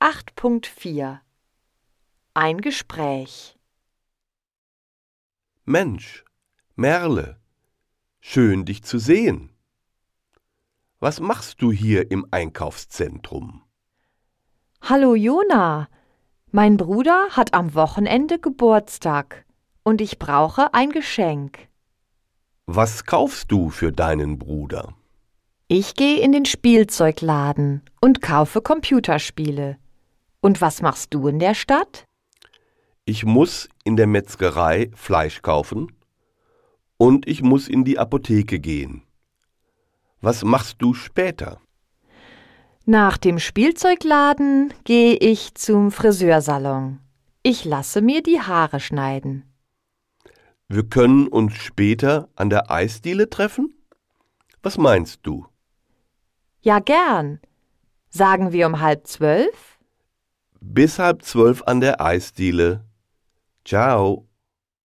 8.4 Ein Gespräch Mensch, Merle, schön dich zu sehen. Was machst du hier im Einkaufszentrum? Hallo Jona, mein Bruder hat am Wochenende Geburtstag und ich brauche ein Geschenk. Was kaufst du für deinen Bruder? Ich gehe in den Spielzeugladen und kaufe Computerspiele. Und was machst du in der Stadt? Ich muss in der Metzgerei Fleisch kaufen und ich muss in die Apotheke gehen. Was machst du später? Nach dem Spielzeugladen gehe ich zum Friseursalon. Ich lasse mir die Haare schneiden. Wir können uns später an der Eisdiele treffen? Was meinst du? Ja, gern. Sagen wir um halb zwölf? Bis halb zwölf an der Eisdiele. Ciao.